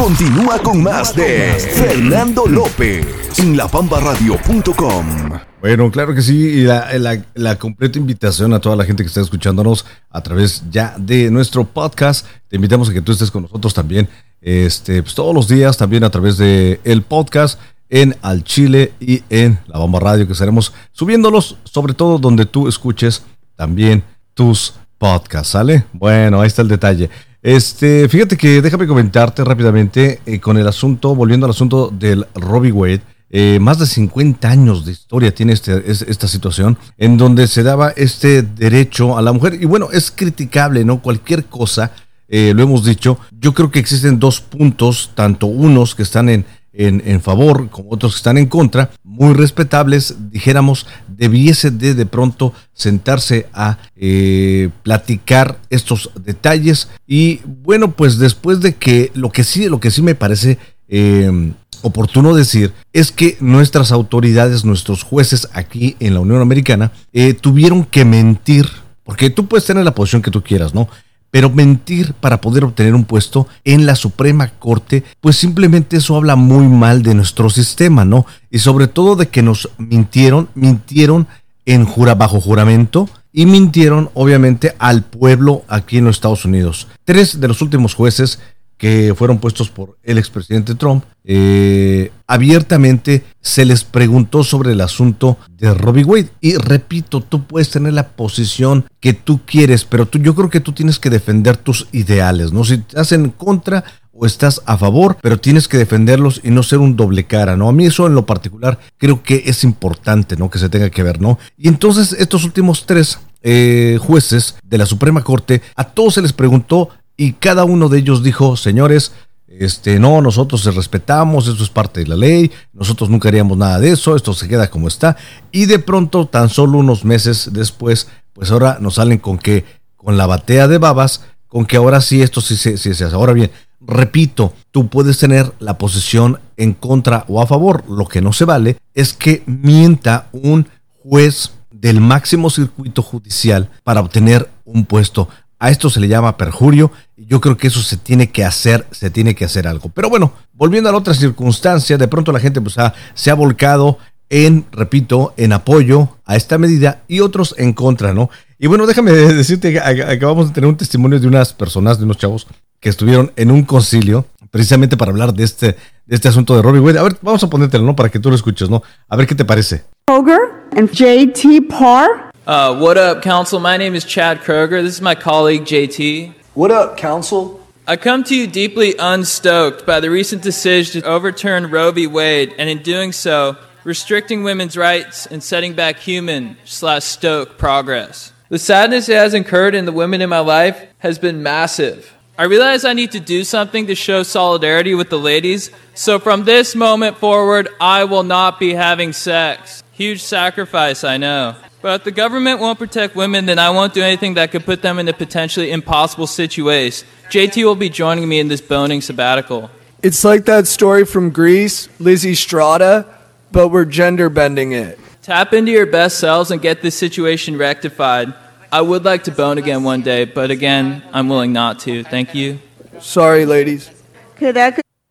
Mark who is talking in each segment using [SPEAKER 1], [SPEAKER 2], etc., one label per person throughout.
[SPEAKER 1] Continúa con más de Fernando López en lapambaradio.com.
[SPEAKER 2] Bueno, claro que sí, y la, completa invitación a toda la gente que está escuchándonos a través ya de nuestro podcast. Te invitamos a que tú estés con nosotros también, este, pues, todos los días, también a través de el podcast en Al Chile y en La Bomba Radio, que estaremos subiéndolos, sobre todo donde tú escuches también tus podcasts, ¿sale? Bueno, ahí está el detalle. Este, fíjate que déjame comentarte rápidamente eh, con el asunto, volviendo al asunto del Robbie Wade. Eh, más de 50 años de historia tiene este, esta situación en donde se daba este derecho a la mujer. Y bueno, es criticable, ¿no? Cualquier cosa, eh, lo hemos dicho. Yo creo que existen dos puntos, tanto unos que están en, en, favor como otros que están en contra, muy respetables, dijéramos, debiese de de pronto sentarse a eh, platicar estos detalles. Y bueno, pues después de que lo que sí, lo que sí me parece eh, oportuno decir es que nuestras autoridades, nuestros jueces aquí en la Unión Americana, eh, tuvieron que mentir, porque tú puedes tener la posición que tú quieras, ¿no? Pero mentir para poder obtener un puesto en la Suprema Corte, pues simplemente eso habla muy mal de nuestro sistema, ¿no? Y sobre todo de que nos mintieron, mintieron en jura, bajo juramento y mintieron obviamente al pueblo aquí en los Estados Unidos. Tres de los últimos jueces que fueron puestos por el expresidente Trump, eh, abiertamente se les preguntó sobre el asunto de Robbie Wade. Y repito, tú puedes tener la posición que tú quieres, pero tú, yo creo que tú tienes que defender tus ideales, ¿no? Si estás en contra o estás a favor, pero tienes que defenderlos y no ser un doble cara, ¿no? A mí eso en lo particular creo que es importante, ¿no? Que se tenga que ver, ¿no? Y entonces estos últimos tres eh, jueces de la Suprema Corte, a todos se les preguntó y cada uno de ellos dijo, señores, este, no, nosotros se respetamos, eso es parte de la ley, nosotros nunca haríamos nada de eso, esto se queda como está. Y de pronto, tan solo unos meses después, pues ahora nos salen con que, con la batea de babas, con que ahora sí, esto sí se sí, hace. Ahora bien, repito, tú puedes tener la posición en contra o a favor. Lo que no se vale es que mienta un juez del máximo circuito judicial para obtener un puesto. A esto se le llama perjurio y yo creo que eso se tiene que hacer, se tiene que hacer algo. Pero bueno, volviendo a la otra circunstancia, de pronto la gente pues, se ha volcado en, repito, en apoyo a esta medida y otros en contra, ¿no? Y bueno, déjame decirte que acabamos de tener un testimonio de unas personas, de unos chavos que estuvieron en un concilio precisamente para hablar de este, de este asunto de Robbie Wade. A ver, vamos a ponértelo, ¿no? Para que tú lo escuches, ¿no? A ver qué te parece.
[SPEAKER 3] Kroger and JT Parr
[SPEAKER 4] Uh, what up, Council? My name is Chad Kroger. This is my colleague, JT.
[SPEAKER 5] What up, Council?
[SPEAKER 4] I come to you deeply unstoked by the recent decision to overturn Roe v. Wade, and in doing so, restricting women's rights and setting back human slash stoke progress. The sadness it has incurred in the women in my life has been massive. I realize I need to do something to show solidarity with the ladies, so from this moment forward, I will not be having sex. Huge sacrifice, I know. But if the government won't protect women, then I won't do anything that could put them in a potentially impossible situation. JT will be joining me in this boning sabbatical.
[SPEAKER 5] It's like that story from Greece, Lizzie Strata, but we're gender bending it.
[SPEAKER 4] Tap into your best selves and get this situation rectified. I would like to bone again one day, but again, I'm willing not to. Thank you.
[SPEAKER 5] Sorry, ladies.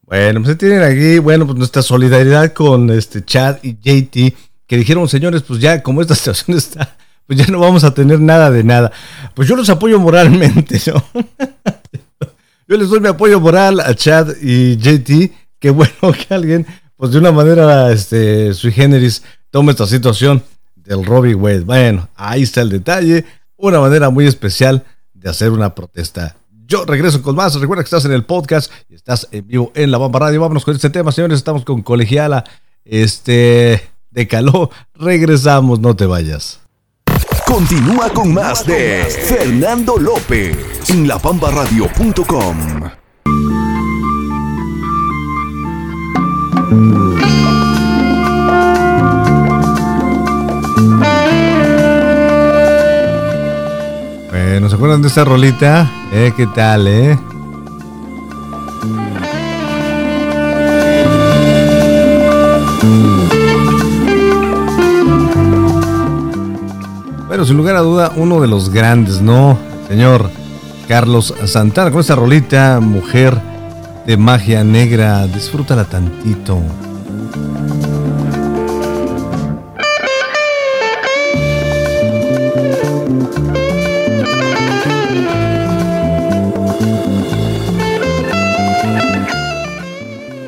[SPEAKER 2] Bueno, pues tienen aquí, bueno, pues nuestra solidaridad con este Chad y JT. Que dijeron, señores, pues ya como esta situación está, pues ya no vamos a tener nada de nada. Pues yo los apoyo moralmente, ¿no? Yo les doy mi apoyo moral a Chad y JT. Qué bueno que alguien, pues de una manera este, sui generis, tome esta situación del Robbie Wade. Bueno, ahí está el detalle. Una manera muy especial de hacer una protesta. Yo regreso con más. Recuerda que estás en el podcast y estás en vivo en la Bamba Radio. Vámonos con este tema, señores. Estamos con Colegiala. Este de calor. Regresamos, no te vayas.
[SPEAKER 1] Continúa con más de Fernando López en lapambaradio.com.
[SPEAKER 2] Bueno, ¿se acuerdan de esta rolita? ¿Eh? ¿Qué tal, eh? Bueno, sin lugar a duda, uno de los grandes, ¿no? Señor Carlos Santana, con esta rolita, mujer de magia negra. Disfrútala tantito.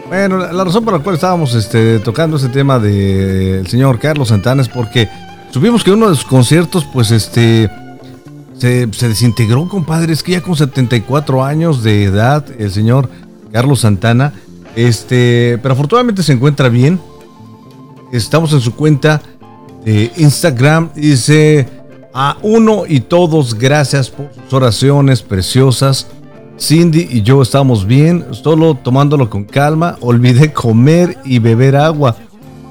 [SPEAKER 2] Bueno, la, razón por la cual estábamos este, tocando ese tema del señor Carlos Santana es porque supimos que uno de sus conciertos, pues este, se, desintegró, compadre. Es que ya con 74 años de edad, el señor Carlos Santana, este, pero afortunadamente se encuentra bien. Estamos en su cuenta de Instagram. Dice a uno y todos, gracias por sus oraciones preciosas. Cindy y yo estamos bien, solo tomándolo con calma. Olvidé comer y beber agua.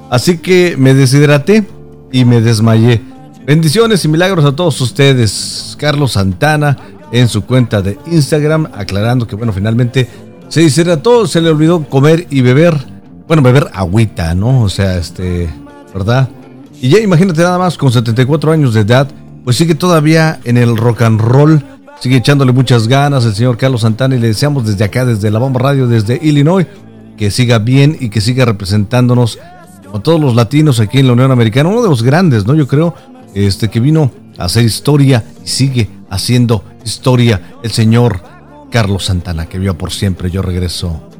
[SPEAKER 2] Así que me deshidraté y me desmayé. Bendiciones y milagros a todos ustedes. Carlos Santana en su cuenta de Instagram, aclarando que, bueno, finalmente se deshidrató, se le olvidó comer y beber. Bueno, beber agüita, ¿no? O sea, este, ¿verdad? Y ya imagínate nada más, con 74 años de edad, pues sigue todavía en el rock and roll Sigue echándole muchas ganas el señor Carlos Santana y le deseamos desde acá, desde la Bomba Radio, desde Illinois, que siga bien y que siga representándonos a todos los latinos aquí en la Unión Americana. Uno de los grandes, ¿no? Yo creo, este que vino a hacer historia y sigue haciendo historia el señor Carlos Santana, que vio por siempre. Yo regreso.